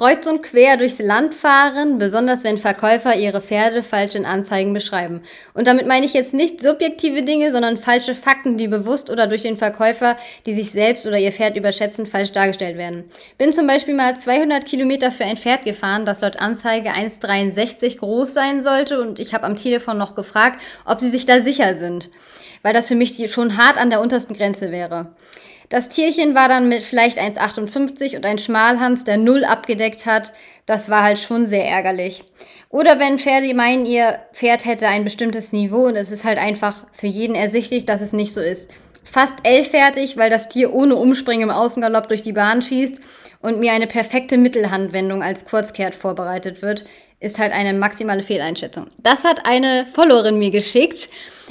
kreuz und quer durchs Land fahren, besonders wenn Verkäufer ihre Pferde falsch in Anzeigen beschreiben. Und damit meine ich jetzt nicht subjektive Dinge, sondern falsche Fakten, die bewusst oder durch den Verkäufer, die sich selbst oder ihr Pferd überschätzen, falsch dargestellt werden. Bin zum Beispiel mal 200 Kilometer für ein Pferd gefahren, das laut Anzeige 1,63 groß sein sollte und ich habe am Telefon noch gefragt, ob sie sich da sicher sind, weil das für mich schon hart an der untersten Grenze wäre. Das Tierchen war dann mit vielleicht 1,58 und ein Schmalhans, der null abgedeckt hat. Das war halt schon sehr ärgerlich. Oder wenn Pferde meinen, ihr Pferd hätte ein bestimmtes Niveau und es ist halt einfach für jeden ersichtlich, dass es nicht so ist. Fast elf fertig, weil das Tier ohne Umspringen im Außengalopp durch die Bahn schießt und mir eine perfekte Mittelhandwendung als Kurzkehrt vorbereitet wird, ist halt eine maximale Fehleinschätzung. Das hat eine Followerin mir geschickt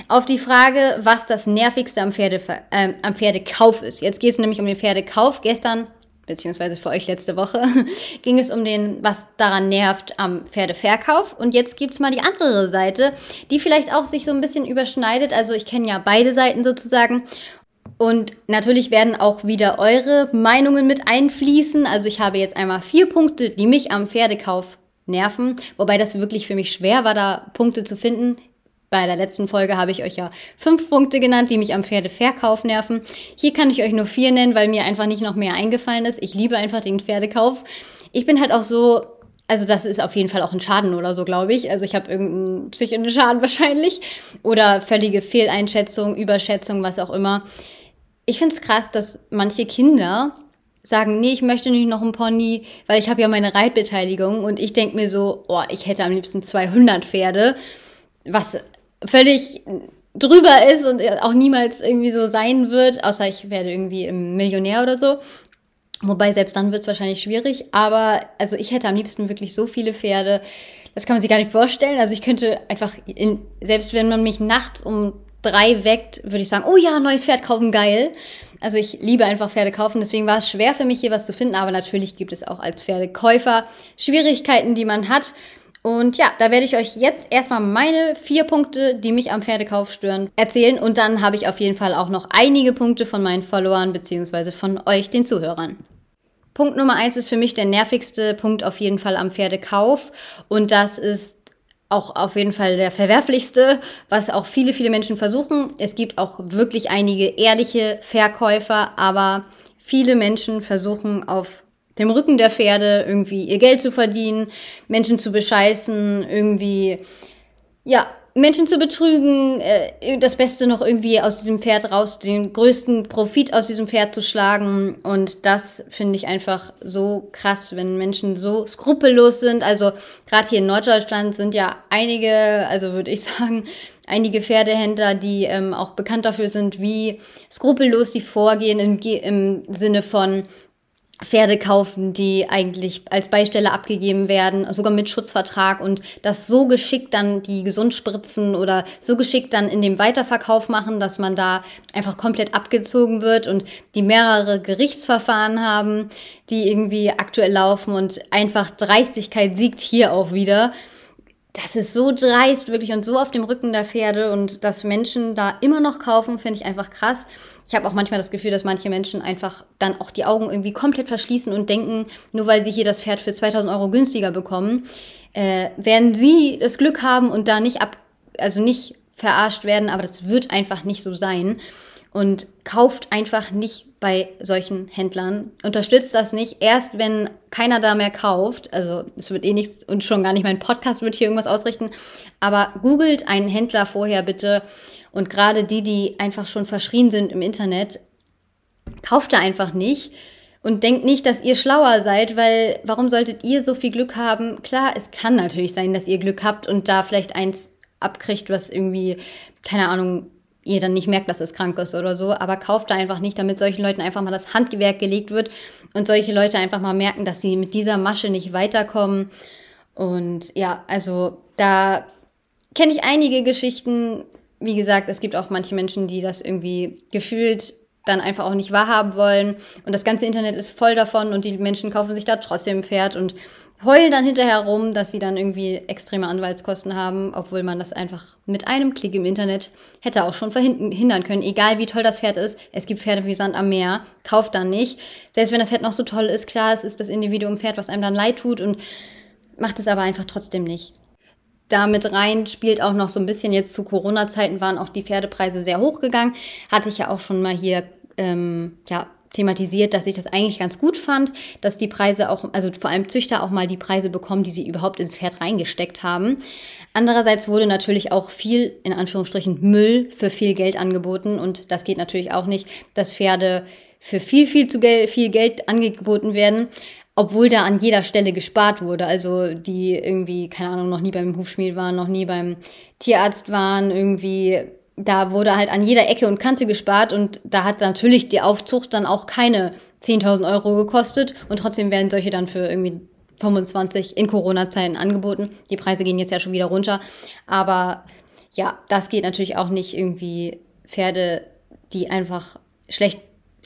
auf die Frage, was das Nervigste am, Pferde, äh, am Pferdekauf ist. Jetzt geht es nämlich um den Pferdekauf. Gestern, beziehungsweise für euch letzte Woche, ging es um den, was daran nervt am Pferdeverkauf. Und jetzt gibt's mal die andere Seite, die vielleicht auch sich so ein bisschen überschneidet. Also ich kenne ja beide Seiten sozusagen. Und natürlich werden auch wieder eure Meinungen mit einfließen. Also ich habe jetzt einmal vier Punkte, die mich am Pferdekauf nerven, wobei das wirklich für mich schwer war, da Punkte zu finden. Bei der letzten Folge habe ich euch ja fünf Punkte genannt, die mich am Pferdeverkauf nerven. Hier kann ich euch nur vier nennen, weil mir einfach nicht noch mehr eingefallen ist. Ich liebe einfach den Pferdekauf. Ich bin halt auch so, also das ist auf jeden Fall auch ein Schaden oder so, glaube ich. Also ich habe irgendeinen psychischen Schaden wahrscheinlich. Oder völlige Fehleinschätzung, Überschätzung, was auch immer. Ich finde es krass, dass manche Kinder sagen, nee, ich möchte nicht noch ein Pony, weil ich habe ja meine Reitbeteiligung und ich denke mir so, oh, ich hätte am liebsten 200 Pferde, was völlig drüber ist und auch niemals irgendwie so sein wird, außer ich werde irgendwie im Millionär oder so. Wobei selbst dann wird es wahrscheinlich schwierig, aber also ich hätte am liebsten wirklich so viele Pferde, das kann man sich gar nicht vorstellen. Also ich könnte einfach, in, selbst wenn man mich nachts um drei weckt, würde ich sagen, oh ja, neues Pferd kaufen, geil. Also ich liebe einfach Pferde kaufen, deswegen war es schwer für mich hier was zu finden, aber natürlich gibt es auch als Pferdekäufer Schwierigkeiten, die man hat. Und ja, da werde ich euch jetzt erstmal meine vier Punkte, die mich am Pferdekauf stören, erzählen. Und dann habe ich auf jeden Fall auch noch einige Punkte von meinen Followern beziehungsweise von euch, den Zuhörern. Punkt Nummer eins ist für mich der nervigste Punkt auf jeden Fall am Pferdekauf. Und das ist auch auf jeden Fall der verwerflichste, was auch viele, viele Menschen versuchen. Es gibt auch wirklich einige ehrliche Verkäufer, aber viele Menschen versuchen auf dem Rücken der Pferde irgendwie ihr Geld zu verdienen, Menschen zu bescheißen, irgendwie, ja, Menschen zu betrügen, äh, das Beste noch irgendwie aus diesem Pferd raus, den größten Profit aus diesem Pferd zu schlagen. Und das finde ich einfach so krass, wenn Menschen so skrupellos sind. Also gerade hier in Norddeutschland sind ja einige, also würde ich sagen, einige Pferdehändler, die ähm, auch bekannt dafür sind, wie skrupellos sie vorgehen im, im Sinne von Pferde kaufen, die eigentlich als Beistelle abgegeben werden, sogar mit Schutzvertrag und das so geschickt dann die Gesundspritzen oder so geschickt dann in dem Weiterverkauf machen, dass man da einfach komplett abgezogen wird und die mehrere Gerichtsverfahren haben, die irgendwie aktuell laufen und einfach Dreistigkeit siegt hier auch wieder das ist so dreist wirklich und so auf dem Rücken der Pferde und dass Menschen da immer noch kaufen, finde ich einfach krass. Ich habe auch manchmal das Gefühl, dass manche Menschen einfach dann auch die Augen irgendwie komplett verschließen und denken, nur weil sie hier das Pferd für 2000 Euro günstiger bekommen, äh, werden sie das Glück haben und da nicht ab, also nicht verarscht werden, aber das wird einfach nicht so sein und kauft einfach nicht bei solchen Händlern. Unterstützt das nicht. Erst wenn keiner da mehr kauft, also es wird eh nichts und schon gar nicht mein Podcast wird hier irgendwas ausrichten, aber googelt einen Händler vorher bitte und gerade die, die einfach schon verschrien sind im Internet, kauft da einfach nicht und denkt nicht, dass ihr schlauer seid, weil warum solltet ihr so viel Glück haben? Klar, es kann natürlich sein, dass ihr Glück habt und da vielleicht eins abkriegt, was irgendwie, keine Ahnung, ihr dann nicht merkt, dass es krank ist oder so, aber kauft da einfach nicht, damit solchen Leuten einfach mal das Handgewerk gelegt wird und solche Leute einfach mal merken, dass sie mit dieser Masche nicht weiterkommen. Und ja, also da kenne ich einige Geschichten. Wie gesagt, es gibt auch manche Menschen, die das irgendwie gefühlt dann einfach auch nicht wahrhaben wollen. Und das ganze Internet ist voll davon und die Menschen kaufen sich da trotzdem ein Pferd und heulen dann hinterher rum, dass sie dann irgendwie extreme Anwaltskosten haben, obwohl man das einfach mit einem Klick im Internet hätte auch schon verhindern können. Egal wie toll das Pferd ist, es gibt Pferde wie Sand am Meer, kauft dann nicht. Selbst wenn das Pferd noch so toll ist, klar, es ist das Individuum Pferd, was einem dann leid tut und macht es aber einfach trotzdem nicht. Damit rein spielt auch noch so ein bisschen jetzt zu Corona-Zeiten waren auch die Pferdepreise sehr hoch gegangen. Hatte ich ja auch schon mal hier ähm, ja, thematisiert, dass ich das eigentlich ganz gut fand, dass die Preise auch, also vor allem Züchter auch mal die Preise bekommen, die sie überhaupt ins Pferd reingesteckt haben. Andererseits wurde natürlich auch viel, in Anführungsstrichen, Müll für viel Geld angeboten und das geht natürlich auch nicht, dass Pferde für viel, viel zu Gel viel Geld angeboten werden, obwohl da an jeder Stelle gespart wurde. Also die irgendwie, keine Ahnung, noch nie beim Hufschmied waren, noch nie beim Tierarzt waren, irgendwie da wurde halt an jeder Ecke und Kante gespart und da hat natürlich die Aufzucht dann auch keine 10.000 Euro gekostet und trotzdem werden solche dann für irgendwie 25 in Corona-Zeiten angeboten. Die Preise gehen jetzt ja schon wieder runter, aber ja, das geht natürlich auch nicht irgendwie Pferde, die einfach schlecht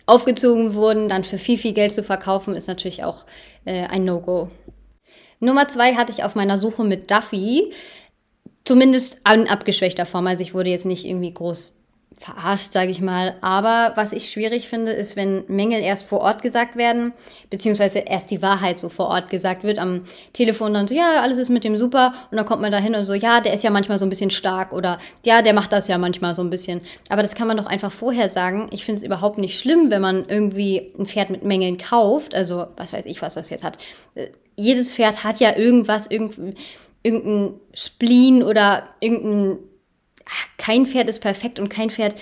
aufgezogen wurden, dann für viel, viel Geld zu verkaufen, ist natürlich auch äh, ein No-Go. Nummer zwei hatte ich auf meiner Suche mit Duffy. Zumindest in abgeschwächter Form. Also ich wurde jetzt nicht irgendwie groß verarscht, sage ich mal. Aber was ich schwierig finde, ist, wenn Mängel erst vor Ort gesagt werden, beziehungsweise erst die Wahrheit so vor Ort gesagt wird. Am Telefon dann so, ja, alles ist mit dem super. Und dann kommt man da hin und so, ja, der ist ja manchmal so ein bisschen stark oder ja, der macht das ja manchmal so ein bisschen. Aber das kann man doch einfach vorher sagen. Ich finde es überhaupt nicht schlimm, wenn man irgendwie ein Pferd mit Mängeln kauft. Also, was weiß ich, was das jetzt hat. Jedes Pferd hat ja irgendwas, irgendwie irgendein Spleen oder irgendein. Kein Pferd ist perfekt und kein Pferd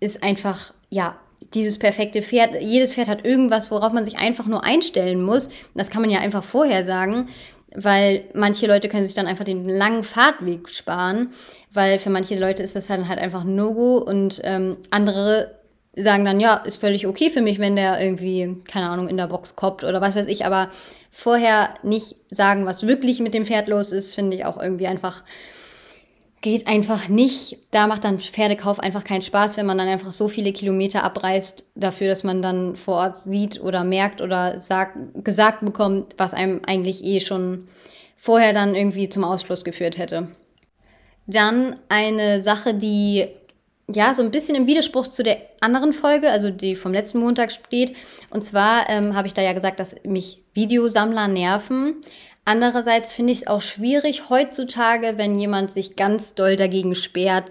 ist einfach, ja, dieses perfekte Pferd. Jedes Pferd hat irgendwas, worauf man sich einfach nur einstellen muss. Das kann man ja einfach vorher sagen, weil manche Leute können sich dann einfach den langen Fahrtweg sparen, weil für manche Leute ist das dann halt einfach ein No-Go und ähm, andere sagen dann, ja, ist völlig okay für mich, wenn der irgendwie, keine Ahnung, in der Box koppt oder was weiß ich, aber vorher nicht sagen, was wirklich mit dem Pferd los ist, finde ich auch irgendwie einfach, geht einfach nicht. Da macht dann Pferdekauf einfach keinen Spaß, wenn man dann einfach so viele Kilometer abreißt dafür, dass man dann vor Ort sieht oder merkt oder sagt, gesagt bekommt, was einem eigentlich eh schon vorher dann irgendwie zum Ausschluss geführt hätte. Dann eine Sache, die ja, so ein bisschen im Widerspruch zu der anderen Folge, also die vom letzten Montag steht. Und zwar ähm, habe ich da ja gesagt, dass mich Videosammler nerven. Andererseits finde ich es auch schwierig heutzutage, wenn jemand sich ganz doll dagegen sperrt,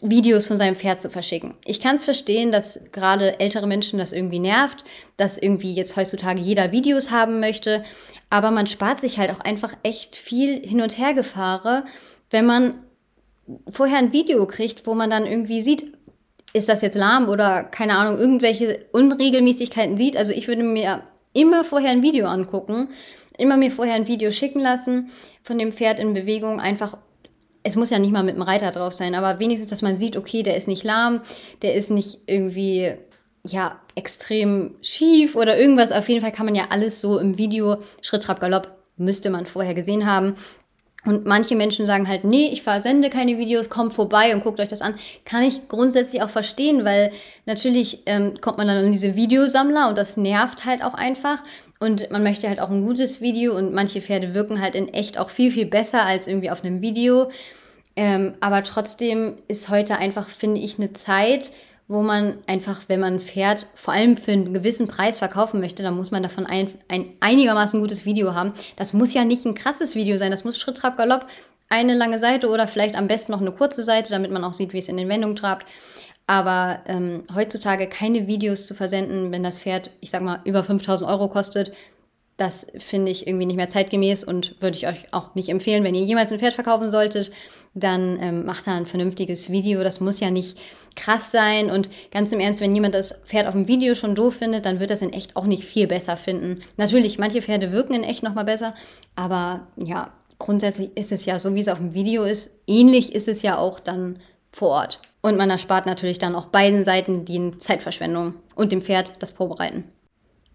Videos von seinem Pferd zu verschicken. Ich kann es verstehen, dass gerade ältere Menschen das irgendwie nervt, dass irgendwie jetzt heutzutage jeder Videos haben möchte. Aber man spart sich halt auch einfach echt viel Hin- und Hergefahre, wenn man vorher ein Video kriegt, wo man dann irgendwie sieht, ist das jetzt lahm oder keine Ahnung, irgendwelche Unregelmäßigkeiten sieht. Also ich würde mir immer vorher ein Video angucken, immer mir vorher ein Video schicken lassen von dem Pferd in Bewegung, einfach es muss ja nicht mal mit dem Reiter drauf sein, aber wenigstens, dass man sieht, okay, der ist nicht lahm, der ist nicht irgendwie, ja, extrem schief oder irgendwas. Auf jeden Fall kann man ja alles so im Video, Schritt, Trab, Galopp, müsste man vorher gesehen haben. Und manche Menschen sagen halt, nee, ich versende keine Videos, kommt vorbei und guckt euch das an. Kann ich grundsätzlich auch verstehen, weil natürlich ähm, kommt man dann an diese Videosammler und das nervt halt auch einfach. Und man möchte halt auch ein gutes Video und manche Pferde wirken halt in echt auch viel, viel besser als irgendwie auf einem Video. Ähm, aber trotzdem ist heute einfach, finde ich, eine Zeit, wo man einfach, wenn man fährt, vor allem für einen gewissen Preis verkaufen möchte, dann muss man davon ein, ein einigermaßen gutes Video haben. Das muss ja nicht ein krasses Video sein, das muss Schritt, Trab, Galopp, eine lange Seite oder vielleicht am besten noch eine kurze Seite, damit man auch sieht, wie es in den Wendungen trabt. Aber ähm, heutzutage keine Videos zu versenden, wenn das Pferd, ich sag mal, über 5000 Euro kostet, das finde ich irgendwie nicht mehr zeitgemäß und würde ich euch auch nicht empfehlen. Wenn ihr jemals ein Pferd verkaufen solltet, dann ähm, macht da ein vernünftiges Video. Das muss ja nicht krass sein. Und ganz im Ernst, wenn jemand das Pferd auf dem Video schon doof findet, dann wird das in echt auch nicht viel besser finden. Natürlich, manche Pferde wirken in echt nochmal besser, aber ja, grundsätzlich ist es ja so, wie es auf dem Video ist. Ähnlich ist es ja auch dann vor Ort. Und man erspart natürlich dann auch beiden Seiten die Zeitverschwendung und dem Pferd das Probereiten.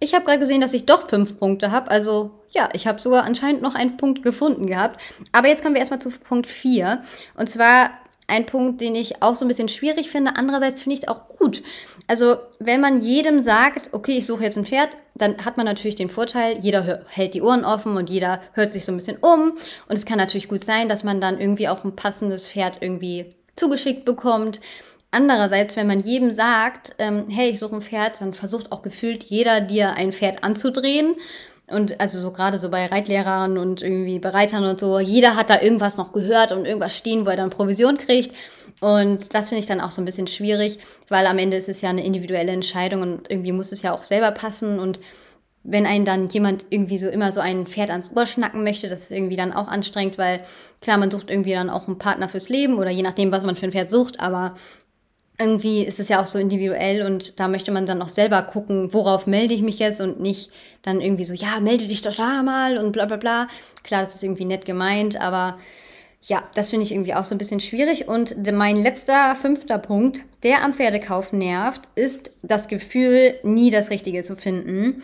Ich habe gerade gesehen, dass ich doch fünf Punkte habe. Also ja, ich habe sogar anscheinend noch einen Punkt gefunden gehabt. Aber jetzt kommen wir erstmal zu Punkt 4. Und zwar ein Punkt, den ich auch so ein bisschen schwierig finde. Andererseits finde ich es auch gut. Also, wenn man jedem sagt, okay, ich suche jetzt ein Pferd, dann hat man natürlich den Vorteil, jeder hält die Ohren offen und jeder hört sich so ein bisschen um. Und es kann natürlich gut sein, dass man dann irgendwie auch ein passendes Pferd irgendwie zugeschickt bekommt. Andererseits, wenn man jedem sagt, ähm, hey, ich suche ein Pferd, dann versucht auch gefühlt jeder dir ein Pferd anzudrehen. Und also so gerade so bei Reitlehrern und irgendwie Bereitern und so, jeder hat da irgendwas noch gehört und irgendwas stehen, wo er dann Provision kriegt. Und das finde ich dann auch so ein bisschen schwierig, weil am Ende ist es ja eine individuelle Entscheidung und irgendwie muss es ja auch selber passen. Und wenn einen dann jemand irgendwie so immer so ein Pferd ans Ohr schnacken möchte, das ist irgendwie dann auch anstrengend, weil klar, man sucht irgendwie dann auch einen Partner fürs Leben oder je nachdem, was man für ein Pferd sucht, aber irgendwie ist es ja auch so individuell und da möchte man dann auch selber gucken, worauf melde ich mich jetzt und nicht dann irgendwie so, ja, melde dich doch da mal und bla bla bla. Klar, das ist irgendwie nett gemeint, aber ja, das finde ich irgendwie auch so ein bisschen schwierig. Und mein letzter, fünfter Punkt, der am Pferdekauf nervt, ist das Gefühl, nie das Richtige zu finden.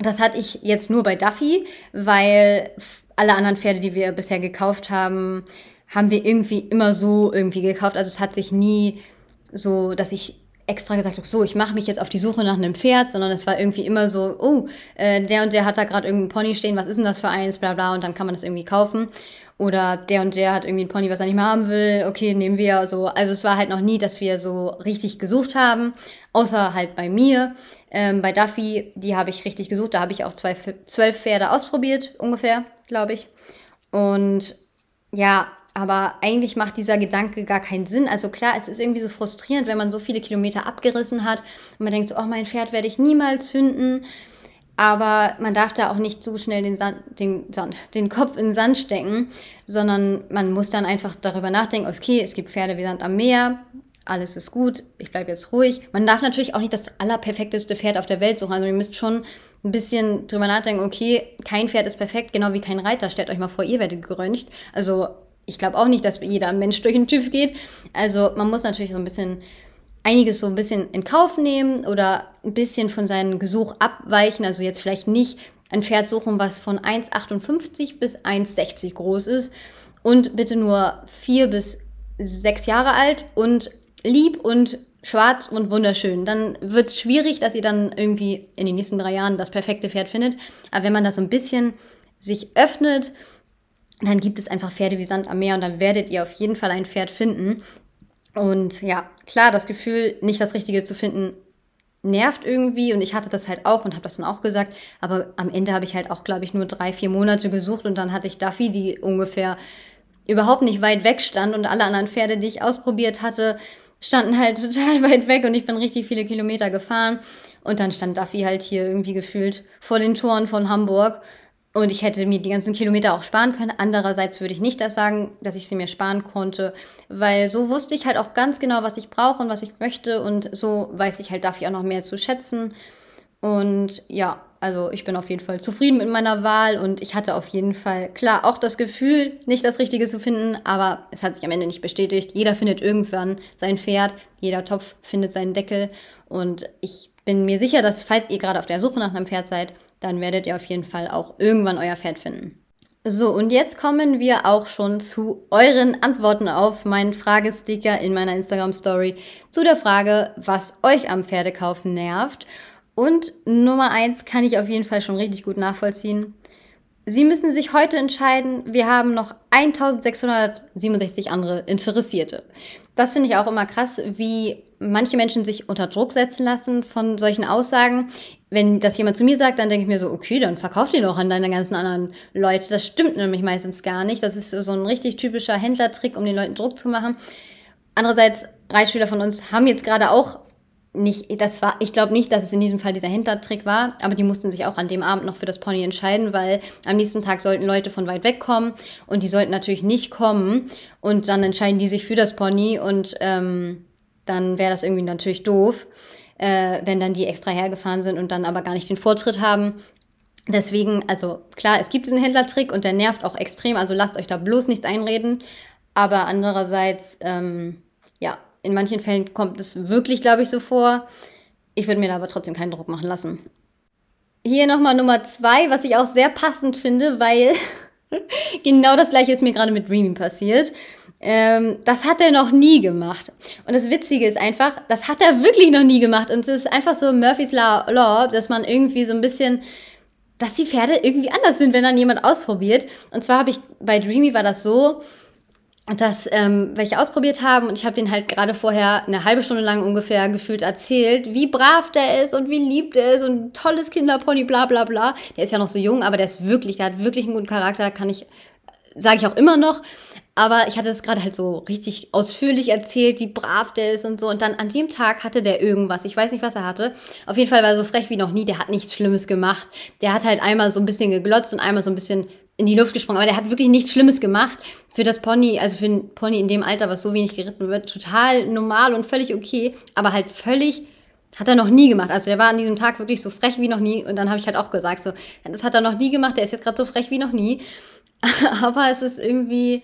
Das hatte ich jetzt nur bei Duffy, weil alle anderen Pferde, die wir bisher gekauft haben, haben wir irgendwie immer so irgendwie gekauft. Also es hat sich nie so, dass ich extra gesagt habe, so, ich mache mich jetzt auf die Suche nach einem Pferd, sondern es war irgendwie immer so, oh, äh, der und der hat da gerade irgendeinen Pony stehen, was ist denn das für eins, bla bla, und dann kann man das irgendwie kaufen. Oder der und der hat irgendwie einen Pony, was er nicht mehr haben will, okay, nehmen wir so. Also es war halt noch nie, dass wir so richtig gesucht haben, außer halt bei mir. Ähm, bei Duffy, die habe ich richtig gesucht, da habe ich auch zwei, zwölf Pferde ausprobiert, ungefähr, glaube ich. Und ja, aber eigentlich macht dieser Gedanke gar keinen Sinn. Also klar, es ist irgendwie so frustrierend, wenn man so viele Kilometer abgerissen hat und man denkt so, oh, mein Pferd werde ich niemals finden. Aber man darf da auch nicht zu schnell den, Sand, den, Sand, den Kopf in den Sand stecken, sondern man muss dann einfach darüber nachdenken, okay, es gibt Pferde wie Sand am Meer, alles ist gut, ich bleibe jetzt ruhig. Man darf natürlich auch nicht das allerperfekteste Pferd auf der Welt suchen. Also ihr müsst schon ein bisschen drüber nachdenken, okay, kein Pferd ist perfekt, genau wie kein Reiter. Stellt euch mal vor, ihr werdet geröntgt. Also ich glaube auch nicht, dass jeder Mensch durch den TÜV geht. Also man muss natürlich so ein bisschen einiges so ein bisschen in Kauf nehmen oder ein bisschen von seinem Gesuch abweichen. Also jetzt vielleicht nicht ein Pferd suchen, was von 1,58 bis 1,60 groß ist und bitte nur vier bis sechs Jahre alt und lieb und schwarz und wunderschön. Dann wird es schwierig, dass ihr dann irgendwie in den nächsten drei Jahren das perfekte Pferd findet. Aber wenn man das so ein bisschen sich öffnet dann gibt es einfach Pferde wie Sand am Meer und dann werdet ihr auf jeden Fall ein Pferd finden. Und ja, klar, das Gefühl, nicht das Richtige zu finden, nervt irgendwie und ich hatte das halt auch und habe das dann auch gesagt, aber am Ende habe ich halt auch, glaube ich, nur drei, vier Monate gesucht und dann hatte ich Duffy, die ungefähr überhaupt nicht weit weg stand und alle anderen Pferde, die ich ausprobiert hatte, standen halt total weit weg und ich bin richtig viele Kilometer gefahren. Und dann stand Duffy halt hier irgendwie gefühlt vor den Toren von Hamburg und ich hätte mir die ganzen Kilometer auch sparen können. Andererseits würde ich nicht das sagen, dass ich sie mir sparen konnte, weil so wusste ich halt auch ganz genau, was ich brauche und was ich möchte. Und so weiß ich halt dafür auch noch mehr zu schätzen. Und ja, also ich bin auf jeden Fall zufrieden mit meiner Wahl und ich hatte auf jeden Fall, klar, auch das Gefühl, nicht das Richtige zu finden, aber es hat sich am Ende nicht bestätigt. Jeder findet irgendwann sein Pferd, jeder Topf findet seinen Deckel und ich bin mir sicher, dass falls ihr gerade auf der Suche nach einem Pferd seid, dann werdet ihr auf jeden Fall auch irgendwann euer Pferd finden. So, und jetzt kommen wir auch schon zu euren Antworten auf meinen Fragesticker in meiner Instagram Story zu der Frage, was euch am Pferdekaufen nervt. Und Nummer eins kann ich auf jeden Fall schon richtig gut nachvollziehen. Sie müssen sich heute entscheiden. Wir haben noch 1667 andere Interessierte. Das finde ich auch immer krass, wie manche Menschen sich unter Druck setzen lassen von solchen Aussagen. Wenn das jemand zu mir sagt, dann denke ich mir so, okay, dann verkauf die doch an deine ganzen anderen Leute. Das stimmt nämlich meistens gar nicht. Das ist so ein richtig typischer Händlertrick, um den Leuten Druck zu machen. Andererseits, Reitschüler von uns haben jetzt gerade auch nicht, das war, ich glaube nicht, dass es in diesem Fall dieser Händlertrick war, aber die mussten sich auch an dem Abend noch für das Pony entscheiden, weil am nächsten Tag sollten Leute von weit weg kommen und die sollten natürlich nicht kommen und dann entscheiden die sich für das Pony und ähm, dann wäre das irgendwie natürlich doof, äh, wenn dann die extra hergefahren sind und dann aber gar nicht den Vortritt haben. Deswegen, also klar, es gibt diesen Händlertrick und der nervt auch extrem, also lasst euch da bloß nichts einreden, aber andererseits, ähm, ja, in manchen Fällen kommt es wirklich, glaube ich, so vor. Ich würde mir da aber trotzdem keinen Druck machen lassen. Hier nochmal Nummer zwei, was ich auch sehr passend finde, weil genau das gleiche ist mir gerade mit Dreamy passiert. Ähm, das hat er noch nie gemacht. Und das Witzige ist einfach, das hat er wirklich noch nie gemacht. Und es ist einfach so Murphy's Law, dass man irgendwie so ein bisschen, dass die Pferde irgendwie anders sind, wenn dann jemand ausprobiert. Und zwar habe ich, bei Dreamy war das so, dass ähm, welche ausprobiert haben und ich habe den halt gerade vorher eine halbe Stunde lang ungefähr gefühlt erzählt, wie brav der ist und wie lieb der ist und tolles Kinderpony, bla bla bla. Der ist ja noch so jung, aber der ist wirklich, der hat wirklich einen guten Charakter, kann ich, sage ich auch immer noch. Aber ich hatte es gerade halt so richtig ausführlich erzählt, wie brav der ist und so. Und dann an dem Tag hatte der irgendwas. Ich weiß nicht, was er hatte. Auf jeden Fall war er so frech wie noch nie. Der hat nichts Schlimmes gemacht. Der hat halt einmal so ein bisschen geglotzt und einmal so ein bisschen in die Luft gesprungen. Aber der hat wirklich nichts Schlimmes gemacht. Für das Pony, also für ein Pony in dem Alter, was so wenig geritten wird, total normal und völlig okay. Aber halt völlig, hat er noch nie gemacht. Also der war an diesem Tag wirklich so frech wie noch nie. Und dann habe ich halt auch gesagt, so, das hat er noch nie gemacht. Der ist jetzt gerade so frech wie noch nie. Aber es ist irgendwie,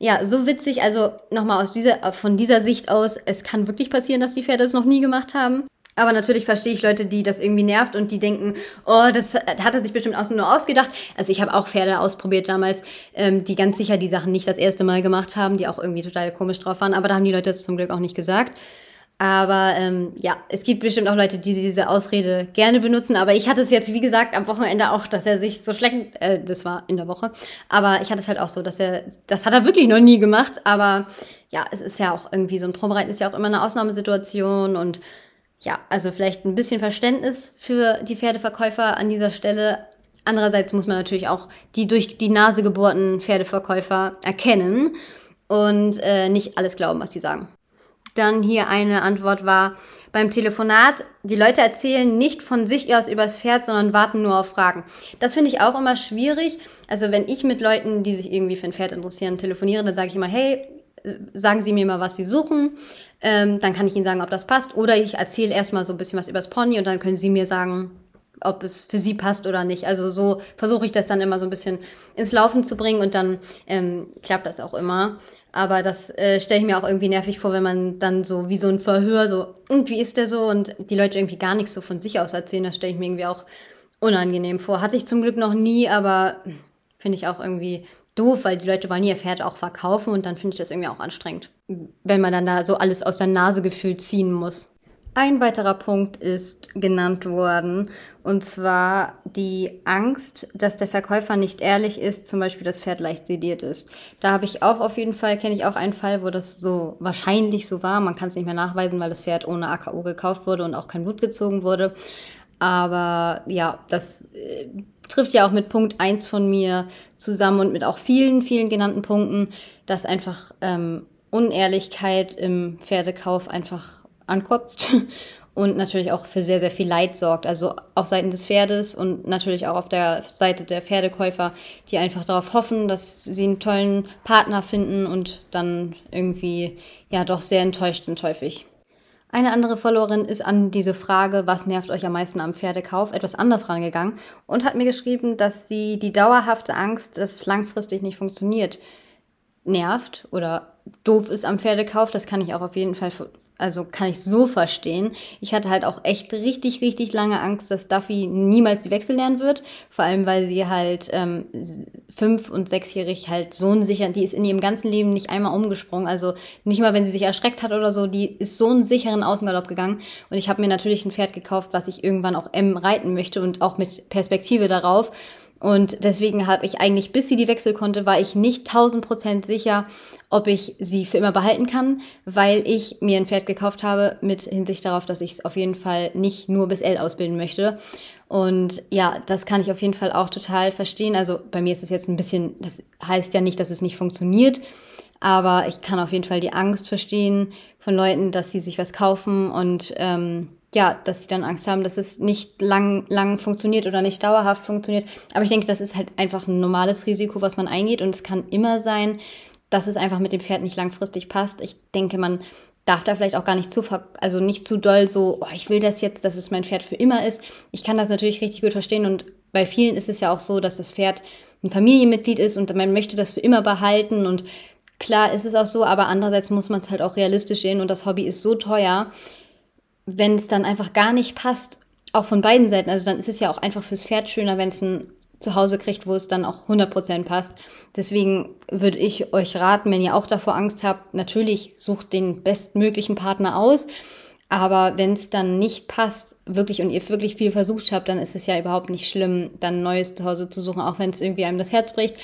ja, so witzig. Also nochmal aus dieser, von dieser Sicht aus, es kann wirklich passieren, dass die Pferde es noch nie gemacht haben. Aber natürlich verstehe ich Leute, die das irgendwie nervt und die denken, oh, das hat er sich bestimmt aus nur ausgedacht. Also ich habe auch Pferde ausprobiert damals, ähm, die ganz sicher die Sachen nicht das erste Mal gemacht haben, die auch irgendwie total komisch drauf waren. Aber da haben die Leute es zum Glück auch nicht gesagt. Aber ähm, ja, es gibt bestimmt auch Leute, die diese Ausrede gerne benutzen. Aber ich hatte es jetzt, wie gesagt, am Wochenende auch, dass er sich so schlecht, äh, das war in der Woche. Aber ich hatte es halt auch so, dass er, das hat er wirklich noch nie gemacht. Aber ja, es ist ja auch irgendwie so ein Probereiten ist ja auch immer eine Ausnahmesituation und ja, also vielleicht ein bisschen Verständnis für die Pferdeverkäufer an dieser Stelle. Andererseits muss man natürlich auch die durch die Nase gebohrten Pferdeverkäufer erkennen und äh, nicht alles glauben, was die sagen. Dann hier eine Antwort war, beim Telefonat, die Leute erzählen nicht von sich aus übers Pferd, sondern warten nur auf Fragen. Das finde ich auch immer schwierig. Also wenn ich mit Leuten, die sich irgendwie für ein Pferd interessieren, telefoniere, dann sage ich immer, hey, sagen Sie mir mal, was Sie suchen. Ähm, dann kann ich Ihnen sagen, ob das passt. Oder ich erzähle erstmal so ein bisschen was übers Pony und dann können Sie mir sagen, ob es für Sie passt oder nicht. Also so versuche ich das dann immer so ein bisschen ins Laufen zu bringen und dann ähm, klappt das auch immer. Aber das äh, stelle ich mir auch irgendwie nervig vor, wenn man dann so wie so ein Verhör so, und wie ist der so? Und die Leute irgendwie gar nichts so von sich aus erzählen. Das stelle ich mir irgendwie auch unangenehm vor. Hatte ich zum Glück noch nie, aber finde ich auch irgendwie doof, weil die Leute wollen ihr Pferd auch verkaufen und dann finde ich das irgendwie auch anstrengend, wenn man dann da so alles aus der Nase gefühlt ziehen muss. Ein weiterer Punkt ist genannt worden, und zwar die Angst, dass der Verkäufer nicht ehrlich ist, zum Beispiel das Pferd leicht sediert ist. Da habe ich auch auf jeden Fall, kenne ich auch einen Fall, wo das so wahrscheinlich so war. Man kann es nicht mehr nachweisen, weil das Pferd ohne AKO gekauft wurde und auch kein Blut gezogen wurde. Aber ja, das äh, trifft ja auch mit Punkt 1 von mir zusammen und mit auch vielen, vielen genannten Punkten, dass einfach ähm, Unehrlichkeit im Pferdekauf einfach ankotzt und natürlich auch für sehr, sehr viel Leid sorgt. Also auf Seiten des Pferdes und natürlich auch auf der Seite der Pferdekäufer, die einfach darauf hoffen, dass sie einen tollen Partner finden und dann irgendwie ja doch sehr enttäuscht sind häufig. Eine andere Followerin ist an diese Frage, was nervt euch am meisten am Pferdekauf, etwas anders rangegangen und hat mir geschrieben, dass sie die dauerhafte Angst, dass es langfristig nicht funktioniert, nervt oder doof ist am Pferdekauf, das kann ich auch auf jeden Fall, also kann ich so verstehen. Ich hatte halt auch echt richtig, richtig lange Angst, dass Duffy niemals die Wechsel lernen wird. Vor allem, weil sie halt ähm, fünf- und sechsjährig halt so unsicher, die ist in ihrem ganzen Leben nicht einmal umgesprungen. Also nicht mal, wenn sie sich erschreckt hat oder so, die ist so einen sicheren Außengalopp gegangen. Und ich habe mir natürlich ein Pferd gekauft, was ich irgendwann auch M reiten möchte und auch mit Perspektive darauf. Und deswegen habe ich eigentlich, bis sie die Wechsel konnte, war ich nicht 1000 Prozent sicher, ob ich sie für immer behalten kann, weil ich mir ein Pferd gekauft habe mit Hinsicht darauf, dass ich es auf jeden Fall nicht nur bis L ausbilden möchte. Und ja, das kann ich auf jeden Fall auch total verstehen. Also bei mir ist es jetzt ein bisschen, das heißt ja nicht, dass es nicht funktioniert, aber ich kann auf jeden Fall die Angst verstehen von Leuten, dass sie sich was kaufen und ähm, ja, dass sie dann Angst haben, dass es nicht lang, lang funktioniert oder nicht dauerhaft funktioniert. Aber ich denke, das ist halt einfach ein normales Risiko, was man eingeht. Und es kann immer sein, dass es einfach mit dem Pferd nicht langfristig passt. Ich denke, man darf da vielleicht auch gar nicht zu, also nicht zu doll so, oh, ich will das jetzt, dass es mein Pferd für immer ist. Ich kann das natürlich richtig gut verstehen und bei vielen ist es ja auch so, dass das Pferd ein Familienmitglied ist und man möchte das für immer behalten und klar ist es auch so, aber andererseits muss man es halt auch realistisch sehen und das Hobby ist so teuer, wenn es dann einfach gar nicht passt, auch von beiden Seiten, also dann ist es ja auch einfach fürs Pferd schöner, wenn es ein zu Hause kriegt, wo es dann auch 100% passt. Deswegen würde ich euch raten, wenn ihr auch davor Angst habt, natürlich sucht den bestmöglichen Partner aus. Aber wenn es dann nicht passt, wirklich und ihr wirklich viel versucht habt, dann ist es ja überhaupt nicht schlimm, dann ein neues Zuhause zu suchen, auch wenn es irgendwie einem das Herz bricht.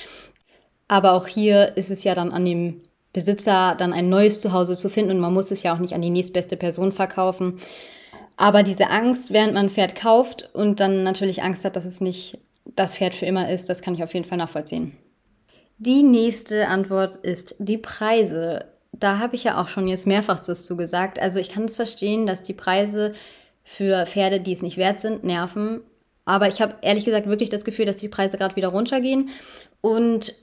Aber auch hier ist es ja dann an dem Besitzer, dann ein neues Zuhause zu finden und man muss es ja auch nicht an die nächstbeste Person verkaufen. Aber diese Angst, während man ein Pferd kauft und dann natürlich Angst hat, dass es nicht das Pferd für immer ist, das kann ich auf jeden Fall nachvollziehen. Die nächste Antwort ist die Preise. Da habe ich ja auch schon jetzt mehrfach dazu gesagt. Also ich kann es verstehen, dass die Preise für Pferde, die es nicht wert sind, nerven. Aber ich habe ehrlich gesagt wirklich das Gefühl, dass die Preise gerade wieder runtergehen. Und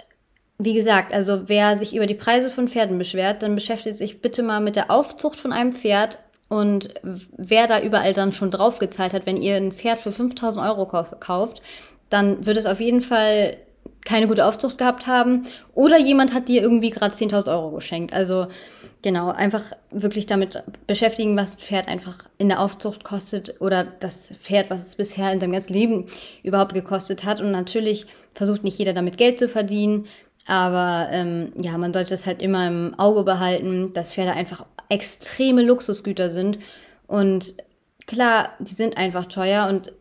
wie gesagt, also wer sich über die Preise von Pferden beschwert, dann beschäftigt sich bitte mal mit der Aufzucht von einem Pferd und wer da überall dann schon draufgezahlt hat, wenn ihr ein Pferd für 5000 Euro kauft, dann wird es auf jeden Fall keine gute Aufzucht gehabt haben. Oder jemand hat dir irgendwie gerade 10.000 Euro geschenkt. Also genau, einfach wirklich damit beschäftigen, was ein Pferd einfach in der Aufzucht kostet oder das Pferd, was es bisher in seinem ganzen Leben überhaupt gekostet hat. Und natürlich versucht nicht jeder damit Geld zu verdienen. Aber ähm, ja, man sollte es halt immer im Auge behalten, dass Pferde einfach extreme Luxusgüter sind. Und klar, die sind einfach teuer und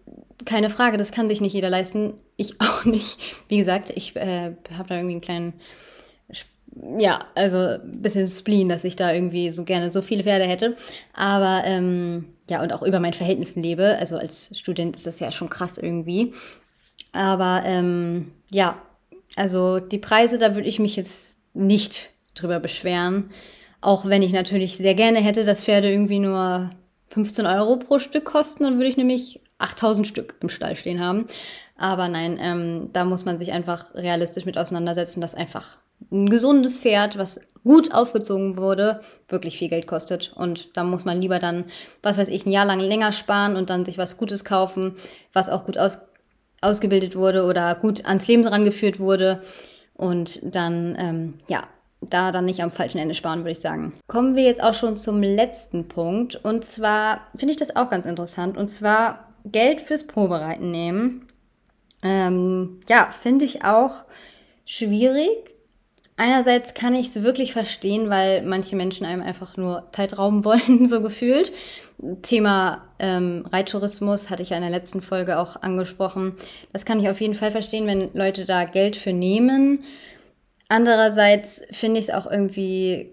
keine Frage, das kann sich nicht jeder leisten. Ich auch nicht. Wie gesagt, ich äh, habe da irgendwie einen kleinen, ja, also ein bisschen Spleen, dass ich da irgendwie so gerne so viele Pferde hätte. Aber ähm, ja, und auch über meinen Verhältnissen lebe. Also als Student ist das ja schon krass irgendwie. Aber ähm, ja, also die Preise, da würde ich mich jetzt nicht drüber beschweren. Auch wenn ich natürlich sehr gerne hätte, dass Pferde irgendwie nur 15 Euro pro Stück kosten, dann würde ich nämlich 8000 Stück im Stall stehen haben. Aber nein, ähm, da muss man sich einfach realistisch mit auseinandersetzen, dass einfach ein gesundes Pferd, was gut aufgezogen wurde, wirklich viel Geld kostet. Und da muss man lieber dann, was weiß ich, ein Jahr lang länger sparen und dann sich was Gutes kaufen, was auch gut aus, ausgebildet wurde oder gut ans Leben rangeführt wurde. Und dann, ähm, ja, da dann nicht am falschen Ende sparen, würde ich sagen. Kommen wir jetzt auch schon zum letzten Punkt. Und zwar finde ich das auch ganz interessant. Und zwar Geld fürs Probereiten nehmen. Ähm, ja, finde ich auch schwierig. Einerseits kann ich es wirklich verstehen, weil manche Menschen einem einfach nur Zeit rauben wollen, so gefühlt. Thema ähm, Reittourismus hatte ich ja in der letzten Folge auch angesprochen. Das kann ich auf jeden Fall verstehen, wenn Leute da Geld für nehmen. Andererseits finde ich es auch irgendwie,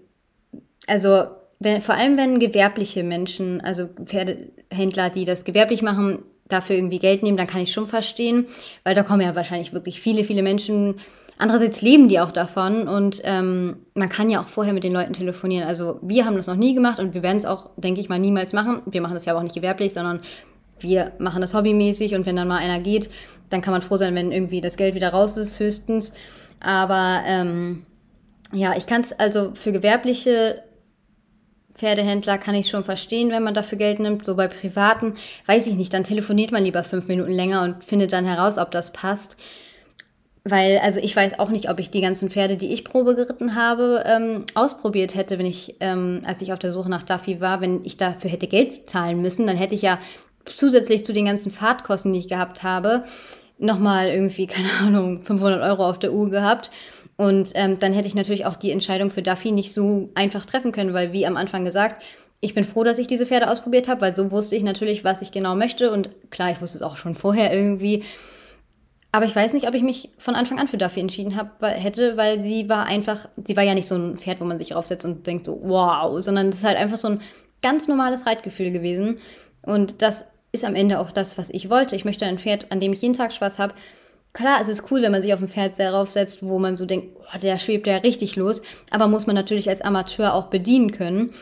also wenn, vor allem wenn gewerbliche Menschen, also Pferdehändler, die das gewerblich machen, dafür irgendwie Geld nehmen, dann kann ich schon verstehen, weil da kommen ja wahrscheinlich wirklich viele, viele Menschen. Andererseits leben die auch davon und ähm, man kann ja auch vorher mit den Leuten telefonieren. Also wir haben das noch nie gemacht und wir werden es auch, denke ich mal, niemals machen. Wir machen das ja auch nicht gewerblich, sondern wir machen das hobbymäßig und wenn dann mal einer geht, dann kann man froh sein, wenn irgendwie das Geld wieder raus ist, höchstens. Aber ähm, ja, ich kann es also für gewerbliche Pferdehändler kann ich schon verstehen, wenn man dafür Geld nimmt. So bei privaten, weiß ich nicht, dann telefoniert man lieber fünf Minuten länger und findet dann heraus, ob das passt. Weil, also ich weiß auch nicht, ob ich die ganzen Pferde, die ich Probe geritten habe, ähm, ausprobiert hätte, wenn ich, ähm, als ich auf der Suche nach Duffy war, wenn ich dafür hätte Geld zahlen müssen, dann hätte ich ja zusätzlich zu den ganzen Fahrtkosten, die ich gehabt habe, nochmal irgendwie, keine Ahnung, 500 Euro auf der Uhr gehabt. Und ähm, dann hätte ich natürlich auch die Entscheidung für Duffy nicht so einfach treffen können, weil wie am Anfang gesagt, ich bin froh, dass ich diese Pferde ausprobiert habe, weil so wusste ich natürlich, was ich genau möchte. Und klar, ich wusste es auch schon vorher irgendwie. Aber ich weiß nicht, ob ich mich von Anfang an für Duffy entschieden hab, hätte, weil sie war einfach, sie war ja nicht so ein Pferd, wo man sich raufsetzt und denkt so, wow, sondern es ist halt einfach so ein ganz normales Reitgefühl gewesen. Und das ist am Ende auch das, was ich wollte. Ich möchte ein Pferd, an dem ich jeden Tag Spaß habe. Klar, es ist cool, wenn man sich auf ein Pferd sehr raufsetzt, wo man so denkt, oh, der schwebt ja richtig los. Aber muss man natürlich als Amateur auch bedienen können.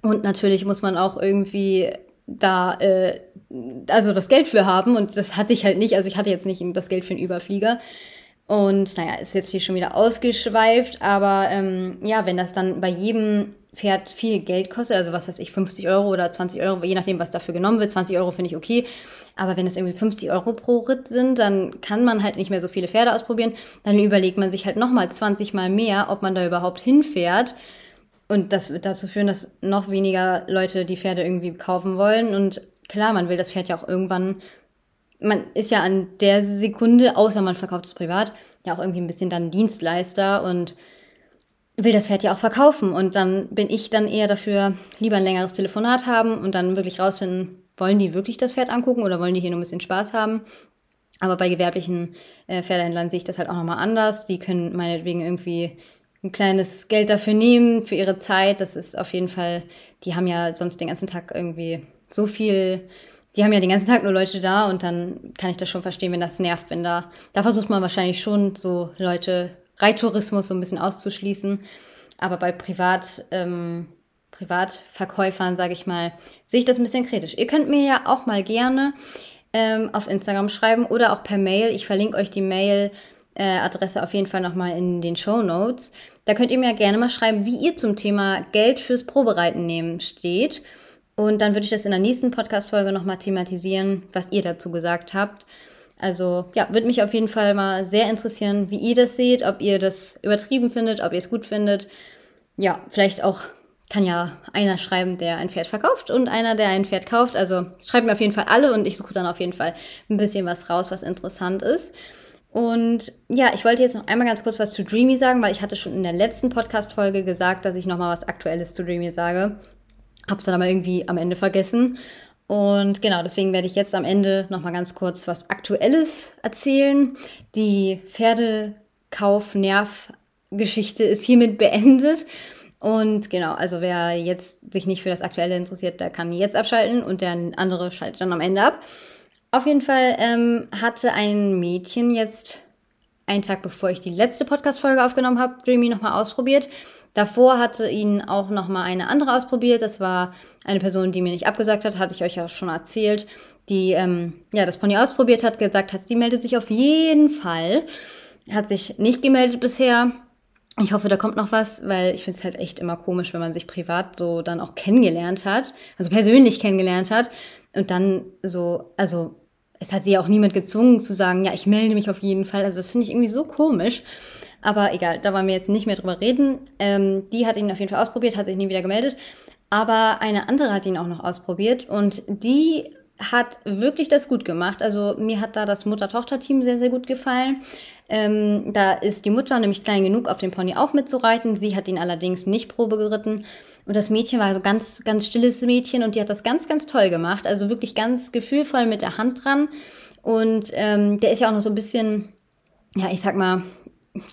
Und natürlich muss man auch irgendwie da äh, also das Geld für haben und das hatte ich halt nicht. Also ich hatte jetzt nicht das Geld für einen Überflieger. Und naja, ist jetzt hier schon wieder ausgeschweift, aber ähm, ja, wenn das dann bei jedem Pferd viel Geld kostet, also was weiß ich, 50 Euro oder 20 Euro, je nachdem, was dafür genommen wird. 20 Euro finde ich okay. Aber wenn es irgendwie 50 Euro pro Ritt sind, dann kann man halt nicht mehr so viele Pferde ausprobieren. Dann überlegt man sich halt nochmal 20 Mal mehr, ob man da überhaupt hinfährt. Und das wird dazu führen, dass noch weniger Leute die Pferde irgendwie kaufen wollen. Und klar, man will das Pferd ja auch irgendwann man ist ja an der Sekunde, außer man verkauft es privat, ja auch irgendwie ein bisschen dann Dienstleister und will das Pferd ja auch verkaufen. Und dann bin ich dann eher dafür, lieber ein längeres Telefonat haben und dann wirklich rausfinden, wollen die wirklich das Pferd angucken oder wollen die hier nur ein bisschen Spaß haben? Aber bei gewerblichen äh, Pferdehändlern sehe ich das halt auch nochmal anders. Die können meinetwegen irgendwie ein kleines Geld dafür nehmen, für ihre Zeit. Das ist auf jeden Fall, die haben ja sonst den ganzen Tag irgendwie so viel, die haben ja den ganzen Tag nur Leute da und dann kann ich das schon verstehen, wenn das nervt, wenn da, da versucht man wahrscheinlich schon so Leute, Reittourismus so ein bisschen auszuschließen. Aber bei Privat, ähm, Privatverkäufern, sage ich mal, sehe ich das ein bisschen kritisch. Ihr könnt mir ja auch mal gerne ähm, auf Instagram schreiben oder auch per Mail. Ich verlinke euch die Mail-Adresse äh, auf jeden Fall nochmal in den Show Notes. Da könnt ihr mir gerne mal schreiben, wie ihr zum Thema Geld fürs Probereiten nehmen steht. Und dann würde ich das in der nächsten Podcast-Folge nochmal thematisieren, was ihr dazu gesagt habt. Also ja, würde mich auf jeden Fall mal sehr interessieren, wie ihr das seht, ob ihr das übertrieben findet, ob ihr es gut findet. Ja, vielleicht auch kann ja einer schreiben, der ein Pferd verkauft und einer, der ein Pferd kauft. Also schreibt mir auf jeden Fall alle und ich suche dann auf jeden Fall ein bisschen was raus, was interessant ist. Und ja, ich wollte jetzt noch einmal ganz kurz was zu Dreamy sagen, weil ich hatte schon in der letzten Podcast-Folge gesagt, dass ich nochmal was Aktuelles zu Dreamy sage. Hab's dann aber irgendwie am Ende vergessen. Und genau, deswegen werde ich jetzt am Ende nochmal ganz kurz was Aktuelles erzählen. Die Pferdekauf-Nerv-Geschichte ist hiermit beendet. Und genau, also wer jetzt sich nicht für das Aktuelle interessiert, der kann jetzt abschalten und der andere schaltet dann am Ende ab. Auf jeden Fall ähm, hatte ein Mädchen jetzt einen Tag bevor ich die letzte Podcast-Folge aufgenommen habe, Dreamy nochmal ausprobiert. Davor hatte ihn auch nochmal eine andere ausprobiert. Das war eine Person, die mir nicht abgesagt hat, hatte ich euch ja schon erzählt, die ähm, ja das Pony ausprobiert hat, gesagt hat, sie meldet sich auf jeden Fall. Hat sich nicht gemeldet bisher. Ich hoffe, da kommt noch was, weil ich finde es halt echt immer komisch, wenn man sich privat so dann auch kennengelernt hat, also persönlich kennengelernt hat und dann so, also es hat sie ja auch niemand gezwungen zu sagen, ja, ich melde mich auf jeden Fall. Also das finde ich irgendwie so komisch. Aber egal, da wollen wir jetzt nicht mehr drüber reden. Ähm, die hat ihn auf jeden Fall ausprobiert, hat sich nie wieder gemeldet. Aber eine andere hat ihn auch noch ausprobiert und die hat wirklich das gut gemacht. Also mir hat da das Mutter-Tochter-Team sehr, sehr gut gefallen. Ähm, da ist die Mutter nämlich klein genug, auf dem Pony auch mitzureiten. Sie hat ihn allerdings nicht Probe geritten. Und das Mädchen war so ganz, ganz stilles Mädchen und die hat das ganz, ganz toll gemacht. Also wirklich ganz gefühlvoll mit der Hand dran. Und ähm, der ist ja auch noch so ein bisschen, ja, ich sag mal,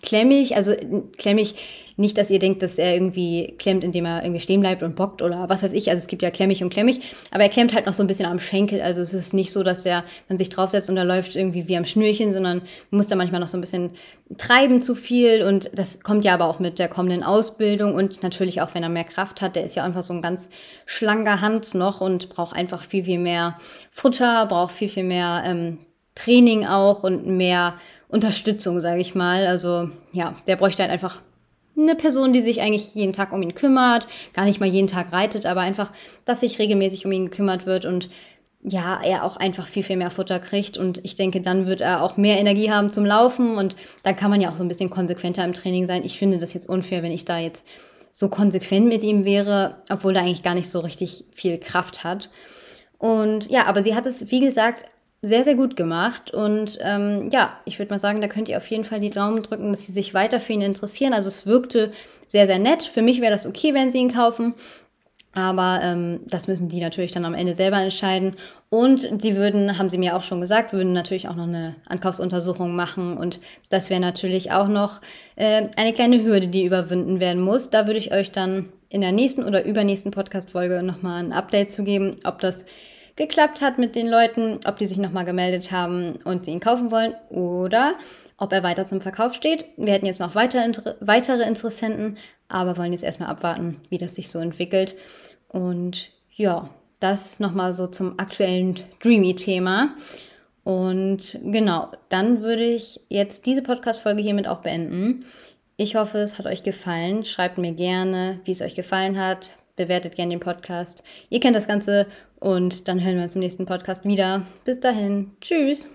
klemmig, also klemmig nicht, dass ihr denkt, dass er irgendwie klemmt, indem er irgendwie stehen bleibt und bockt oder was weiß ich. Also es gibt ja klemmig und klemmig, aber er klemmt halt noch so ein bisschen am Schenkel. Also es ist nicht so, dass der man sich draufsetzt und er läuft irgendwie wie am Schnürchen, sondern muss da manchmal noch so ein bisschen treiben zu viel und das kommt ja aber auch mit der kommenden Ausbildung und natürlich auch, wenn er mehr Kraft hat. Der ist ja einfach so ein ganz schlanker Hand noch und braucht einfach viel, viel mehr Futter, braucht viel, viel mehr ähm, Training auch und mehr Unterstützung, sage ich mal. Also ja, der bräuchte halt einfach eine Person, die sich eigentlich jeden Tag um ihn kümmert, gar nicht mal jeden Tag reitet, aber einfach, dass sich regelmäßig um ihn gekümmert wird und ja, er auch einfach viel, viel mehr Futter kriegt. Und ich denke, dann wird er auch mehr Energie haben zum Laufen und dann kann man ja auch so ein bisschen konsequenter im Training sein. Ich finde das jetzt unfair, wenn ich da jetzt so konsequent mit ihm wäre, obwohl er eigentlich gar nicht so richtig viel Kraft hat. Und ja, aber sie hat es, wie gesagt, sehr, sehr gut gemacht. Und ähm, ja, ich würde mal sagen, da könnt ihr auf jeden Fall die Daumen drücken, dass sie sich weiter für ihn interessieren. Also es wirkte sehr, sehr nett. Für mich wäre das okay, wenn sie ihn kaufen. Aber ähm, das müssen die natürlich dann am Ende selber entscheiden. Und die würden, haben sie mir auch schon gesagt, würden natürlich auch noch eine Ankaufsuntersuchung machen. Und das wäre natürlich auch noch äh, eine kleine Hürde, die überwinden werden muss. Da würde ich euch dann in der nächsten oder übernächsten Podcast-Folge nochmal ein Update zu geben, ob das geklappt hat mit den Leuten, ob die sich nochmal gemeldet haben und sie ihn kaufen wollen oder ob er weiter zum Verkauf steht. Wir hätten jetzt noch weiter, weitere Interessenten, aber wollen jetzt erstmal abwarten, wie das sich so entwickelt. Und ja, das nochmal so zum aktuellen Dreamy-Thema. Und genau, dann würde ich jetzt diese Podcast-Folge hiermit auch beenden. Ich hoffe, es hat euch gefallen. Schreibt mir gerne, wie es euch gefallen hat. Bewertet gerne den Podcast. Ihr kennt das Ganze und dann hören wir uns im nächsten Podcast wieder. Bis dahin. Tschüss.